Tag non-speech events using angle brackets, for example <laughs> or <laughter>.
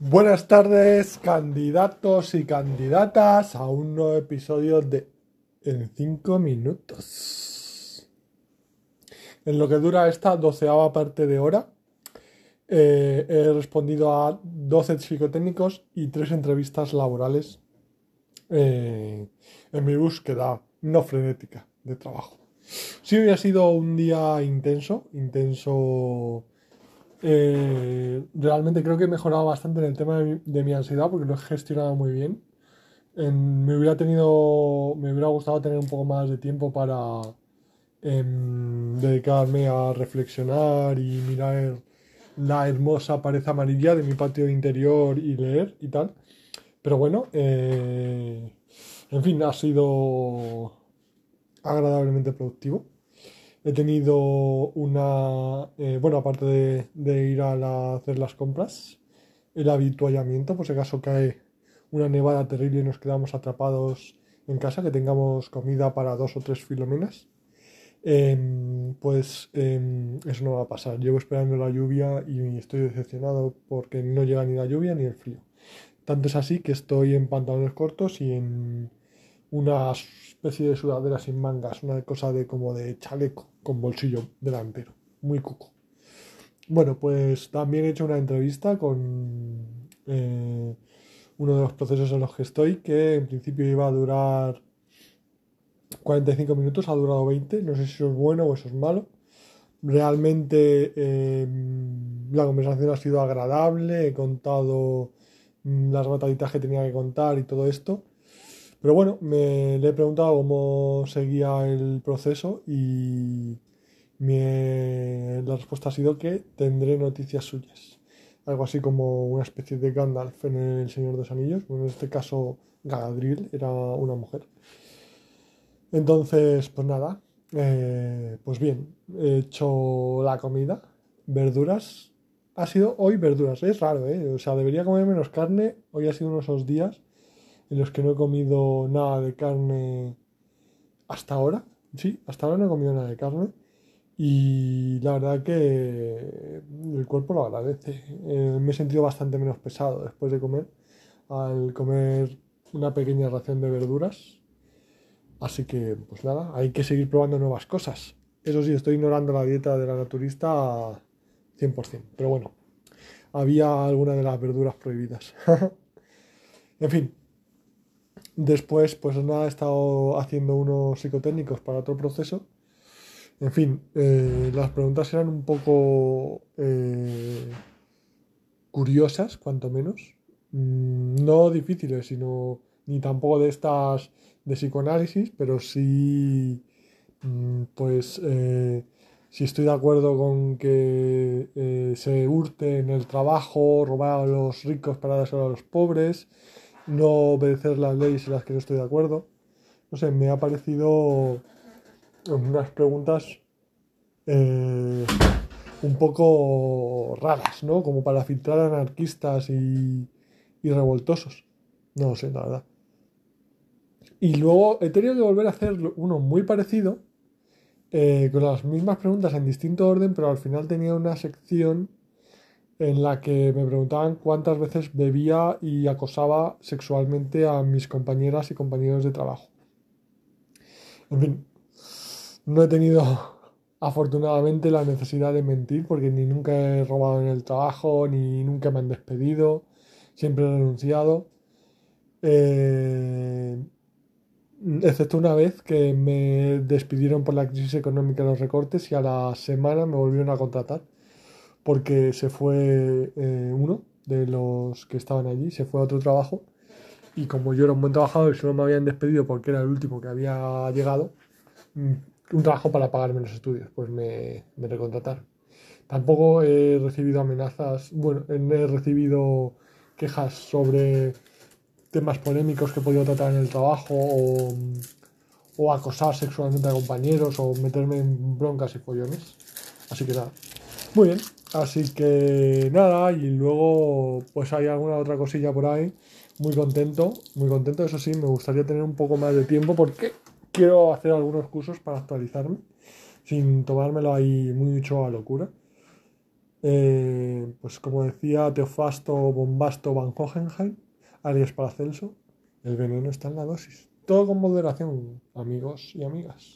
Buenas tardes, candidatos y candidatas, a un nuevo episodio de En 5 minutos. En lo que dura esta doceava parte de hora, eh, he respondido a 12 psicotécnicos y 3 entrevistas laborales eh, en mi búsqueda no frenética de trabajo. Sí, hoy ha sido un día intenso, intenso eh, realmente creo que he mejorado bastante en el tema de mi, ansiedad porque lo he gestionado muy bien. me hubiera tenido, me hubiera gustado tener un poco más de tiempo para em, dedicarme a reflexionar y mirar la hermosa pared amarilla de mi patio interior y leer y tal. Pero bueno, eh, en fin, ha sido agradablemente productivo. He tenido una, eh, bueno, aparte de, ir a hacer las compras, el habituallamiento, por si acaso cae una nevada terrible y nos quedamos atrapados en casa, que tengamos comida para dos o tres filomenas. Em, pues em, eso no va a pasar. Llevo esperando la lluvia y estoy decepcionado porque no llega ni la lluvia ni el frío. Tanto es así que estoy en pantalones cortos y en una especie de sudadera sin mangas, una cosa de como de chaleco con bolsillo delantero, muy cuco. Bueno, pues también he hecho una entrevista con eh, uno de los procesos en los que estoy, que en principio iba a durar 45 minutos, ha durado 20, no sé si eso es bueno o eso es malo. Realmente em, la conversación ha sido agradable, he contado mm, las batallitas que tenía que contar y todo esto. Pero bueno, me le he preguntado cómo seguía el proceso y la respuesta ha sido que tendré noticias suyas. Algo así como una especie de Gandalf en El Señor de los Anillos. Bueno, en este caso Galadriel era una mujer. Entonces, pues nada, eh, pues bien, he hecho la comida, verduras. Ha sido hoy verduras, es raro, ¿eh? O sea, debería comer menos carne. Hoy ha sido uno de esos días los que no he comido nada de carne hasta ahora. Sí, hasta ahora no he comido nada de carne. Y la verdad que el cuerpo lo agradece. Eh, me he sentido bastante menos pesado después de comer, al comer una pequeña ración de verduras. Así que, pues nada, hay que seguir probando nuevas cosas. Eso sí, estoy ignorando la dieta de la naturista 100%. Pero bueno, había alguna de las verduras prohibidas. <laughs> en fin, Después, pues nada, he estado haciendo unos psicotécnicos para otro proceso. En fin, eh, las preguntas eran un poco eh, curiosas, cuanto menos. Mm, no difíciles, sino ni tampoco de estas de psicoanálisis, pero sí, mm, pues, eh, si estoy de acuerdo con que se hurte en el trabajo, robar a los ricos para dárselo a los pobres, no obedecer las leyes en las que no estoy de acuerdo. No sé, me ha parecido unas preguntas eh, un poco raras, ¿no? Como para filtrar anarquistas y, y revoltosos. No lo sé, la verdad. Y luego he tenido que volver a hacer uno muy parecido, eh, con las mismas preguntas en distinto orden, pero al final tenía una sección en la que me preguntaban cuántas veces bebía y acosaba sexualmente a mis compañeras y compañeros de trabajo. En fin, no he tenido <laughs> afortunadamente la necesidad de mentir porque ni nunca he robado en el trabajo, ni nunca me han despedido, siempre he renunciado. Eh, excepto una vez que me despidieron por la crisis económica de los recortes y a la semana me volvieron a contratar porque se fue eh, uno de los que estaban allí, se fue a otro trabajo y como yo era un buen trabajador y solo me habían despedido porque era el último que había llegado, mm, un trabajo para pagarme los estudios, pues me, me recontrataron. Tampoco he recibido amenazas, bueno, he recibido quejas sobre temas polémicos que he podido tratar en el trabajo o, o acosar sexualmente a compañeros o meterme en broncas y follones. Así que nada. Muy bien, Así que nada, y luego pues hay alguna otra cosilla por ahí. Muy contento, muy contento. Eso sí, me gustaría tener un poco más de tiempo porque quiero hacer algunos cursos para actualizarme, sin tomármelo ahí mucho a locura. Eh, pues como decía Teofasto Bombasto Van Hohenheim, Arias Paracelso, el veneno está en la dosis. Todo con moderación, amigos y amigas.